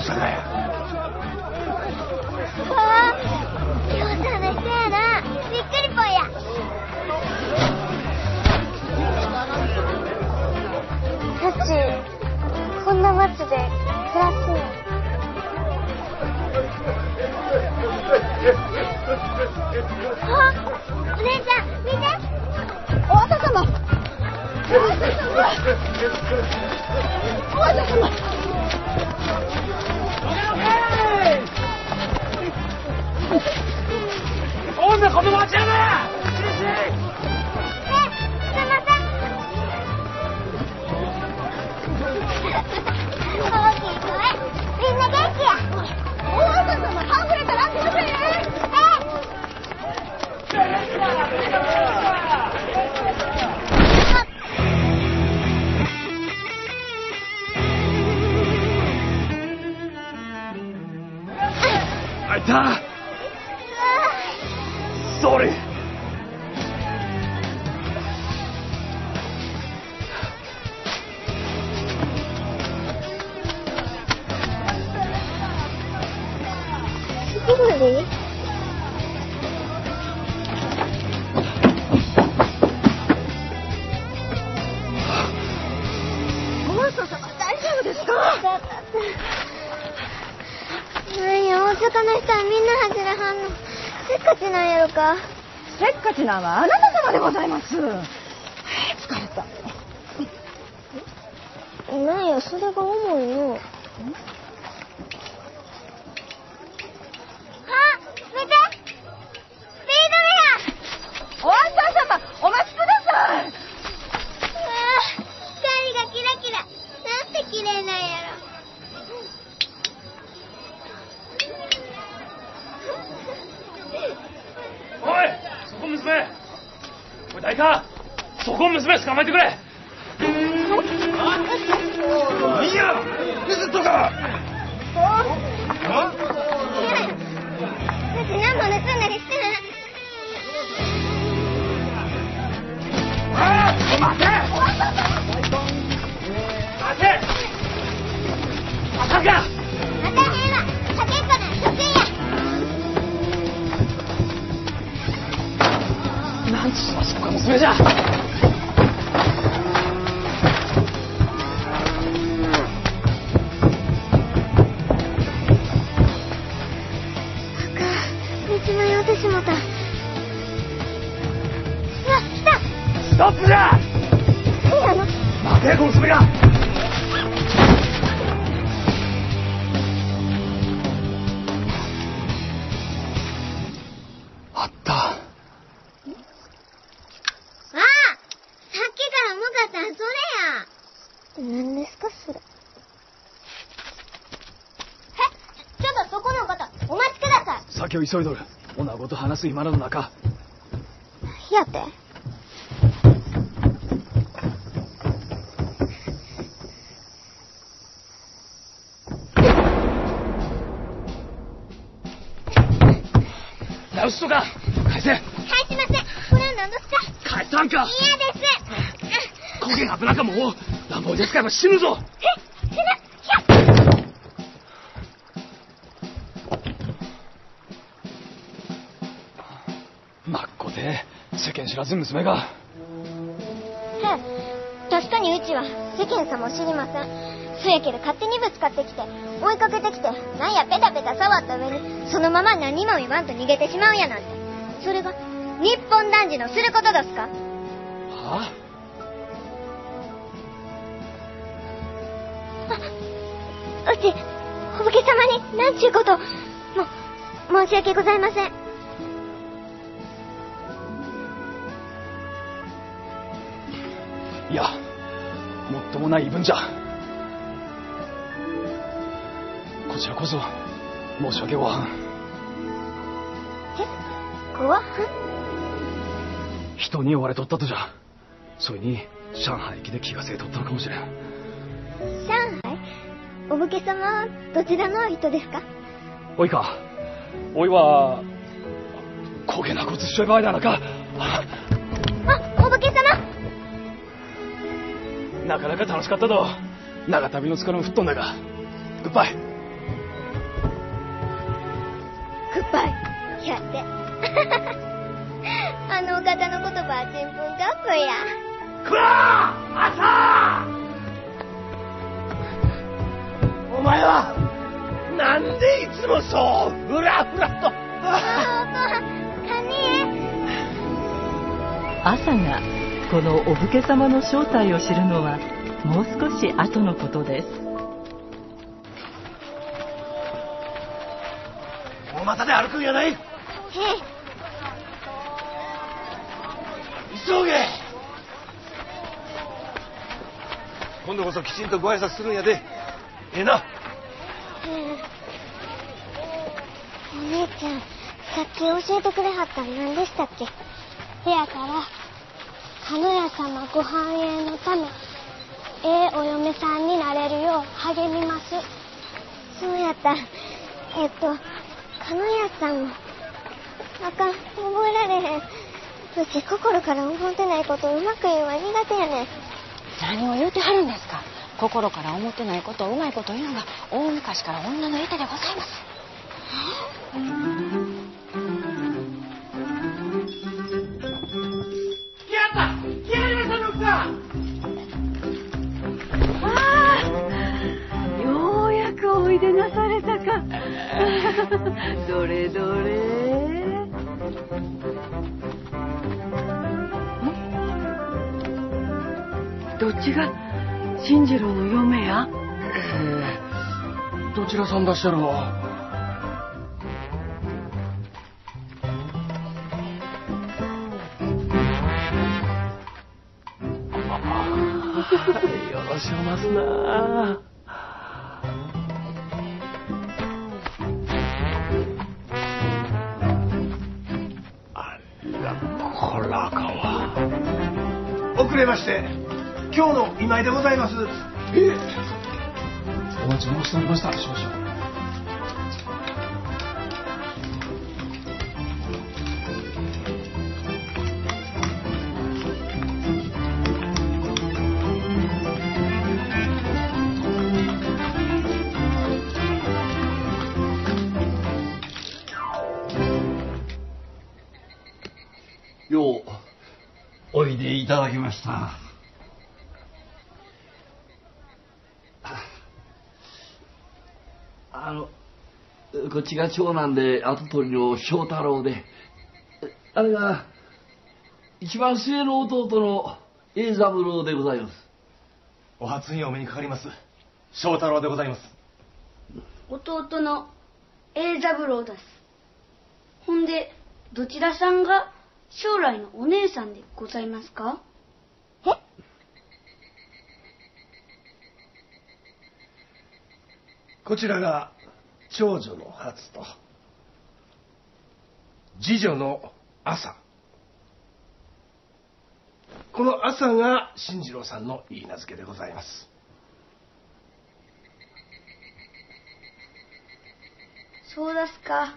わあ京さんの人やなびっくりぽんやタチこんな街で暮らすのあお姉ちゃん見てお若様お若様お若様女子供はち sorry. っかちなんやろか。せっかちなんはあなた様でございます。疲れた。なんやそれが重いの。あ見て。スピードお若様お待ちくださいメアうわ光がキラキラなんて綺麗なんやおいそこ娘。おい大かそこ娘捕まえてくれ。いや私何も盗んだりしてああ待て。待て。あかんかのそ先を急いどる。女ごと話す今の中。やって。直すとか。返せ。はいすいません。これは何ですか？返さんか。嫌です。焦げが危なかもう。乱暴に使えば死ぬぞ。え？こで世間知らず娘が。はい確かにうちは世間様を知りません。そやけど勝手にぶつかってきて追いかけてきてなんやペタペタ触った上にそのまま何も言わんと逃げてしまうやなんて。それが日本男児のすることですか？はあ？うちお武家様になんちゅうことをも申し訳ございませんいやもっともない言い分じゃ。こちらこそ申し訳ごわん。えごわ人に追われとったとじゃ。それに上海駅で気がせいとったのかもしれん。上海？お武家様はどちらの人ですか？おいか。おいは焦げなこつしちょい場合だなかなかなか楽しかったと。長旅の疲れも吹っ飛んだが。グッバイグッバイやって。あのお方の言葉はちんぷんかっこいいや。くわ朝。お前はなんでいつもそうふらふらと。あお父さんカニ朝がこのお武家様の正体を知るのはもう少し後のことです。大股で歩くんやない。へえ急げ。今度こそきちんとご挨拶するんやで。ええな。お姉ちゃんさっき教えてくれはったん何でしたっけ？せやから鹿屋様ご繁栄のためええお嫁さんになれるよう励みます。そうやったえっと鹿屋さんもあかん覚えられへん。うち心から思ってないことうまく言うは苦手やねん。何を言うてはるんですか。心から思ってないことをうまいこと言うのが大昔から女の板でございます。来どれどれ。んどっちが新次郎の嫁や？どちらさんだっしゃろう よろしおますな。あれまして今日の今井でございます。えお待ち申しておりました。少々ただきました。あのこっちが長男で跡取りの翔太郎であれが一番末の弟の栄三郎でございます。お初にお目にかかります翔太郎でございます。弟の栄三郎です。ほんで、どちらさんが将来のお姉さんでございますか？こちらが長女の初と。次女の朝。この朝が新次郎さんの言い名付けでございます。そうですか。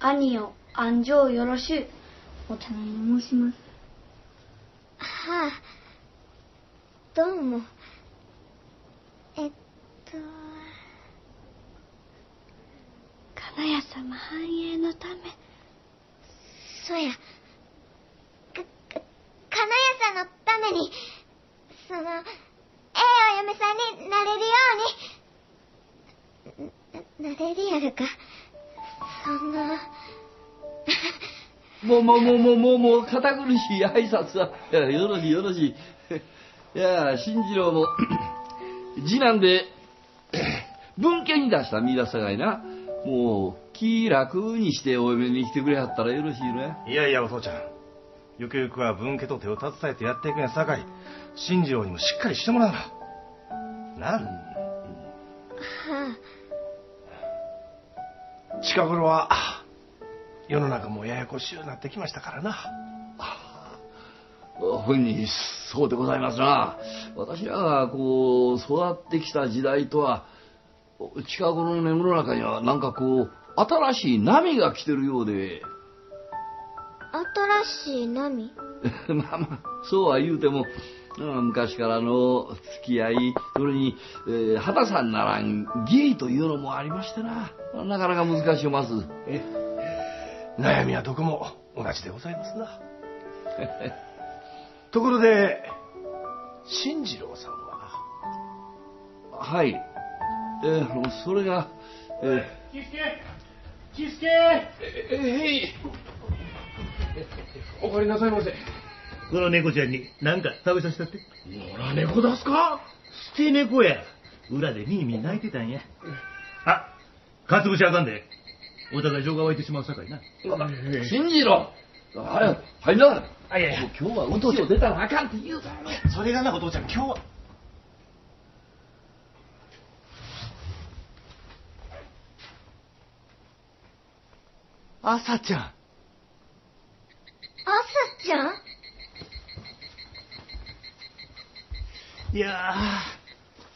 兄を安城よろしゅう。お頼み申します。はあ。どうも。えっと。金谷様繁栄のため。そうや。かか金谷さんのためにそのええお嫁さんになれるように。ななれるやるか。そんなもうもうもうもうもうもう堅苦しい挨拶はいやよろしいよろしい。いや新次郎も 次男で 文献に出した見出したがいな。もう気楽にしてお嫁に来てくれはったらよろしいねいやいやお父ちゃん。ゆくゆくは分家と手を携えてやっていくんやさかい。新次郎にもしっかりしてもらうな。なあは近頃は世の中もややこしゅうなってきましたからなふんにそうでございますな私らがこう育ってきた時代とは近頃の世の中にはなんかこう新しい波が来てるようで新しい波？まあまあそうは言うてもうん昔からの付き合い、それに、えー、畑さんならん義理というのもありましてな。なかなか難しいます。え悩みはどこも同じでございますな。ところで、新次郎さんは？はい。えー、それが、えキスケキスケえ、へい。お帰りなさいませ。この猫ちゃんに何か食べさせたって？野良猫出すか？捨て猫や。裏でミーミー泣いてたんや。あ、かつぶしあかんで。お互い情が湧いてしまうさかいな。ー、新次郎はい、入んな。あ、いやいや、今日はうちを出たらあかんって言うたやろ。それがな、お父ちゃん、今日は。朝ちゃん。朝ちゃん？いや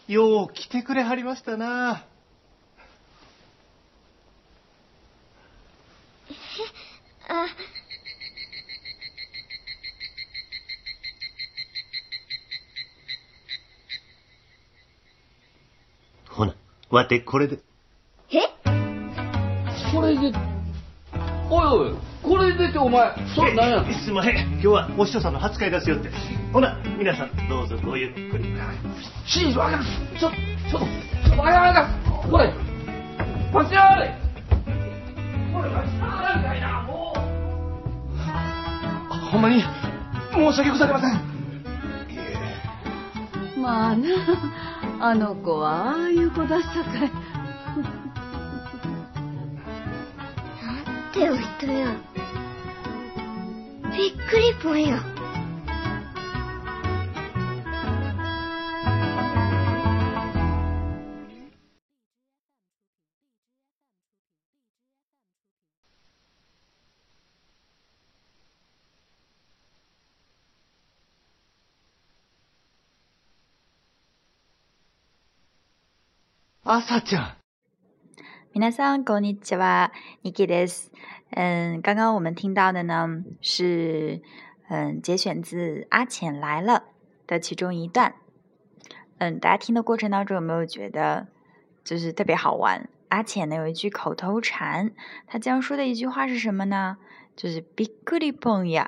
ー、よう来てくれはりましたな。あ、ほな、わてこれで。え？それで、おいおい、これでってお前、それ何やすいません、今日はお師匠さんの初会ですよって。ほな、皆さん、どうぞごゆっくり。新次郎あかん。ちょ、ちょっと、ちょっと、あかんあかん。これ、パチラーレパチラーレみたいな、もう。ほんまに、申し訳ございません。いえ、まあな、あの子はああいう子だったかい。なんてお人や。びっくりぽんや。朝ちゃん。皆さんこんにちは，Niki です。嗯，刚刚我们听到的呢是嗯节选自《阿浅来了》的其中一段。嗯，大家听的过程当中有没有觉得就是特别好玩？阿浅呢有一句口头禅，他这样说的一句话是什么呢？就是“びっくりぽんや”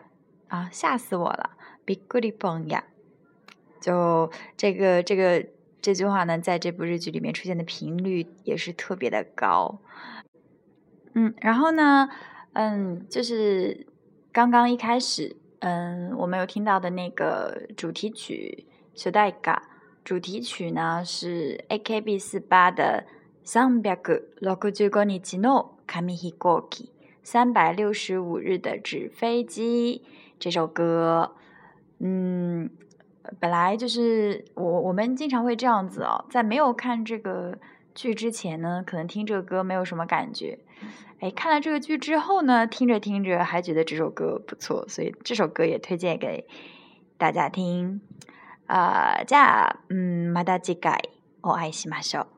啊，吓死我了！“びっくりぽんや”，就这个这个。 这句话呢，在这部日剧里面出现的频率也是特别的高。嗯，然后呢，嗯，就是刚刚一开始，嗯，我们有听到的那个主题曲《小代嘎》，主题曲呢是 AKB 四八的《三百六十五日の紙飛行機》，三百六十五日的纸飞机这首歌。嗯。本来就是我我们经常会这样子哦，在没有看这个剧之前呢，可能听这个歌没有什么感觉，哎，看了这个剧之后呢，听着听着还觉得这首歌不错，所以这首歌也推荐给大家听。啊、呃，じゃあ、うん、また次回お会いしましょう。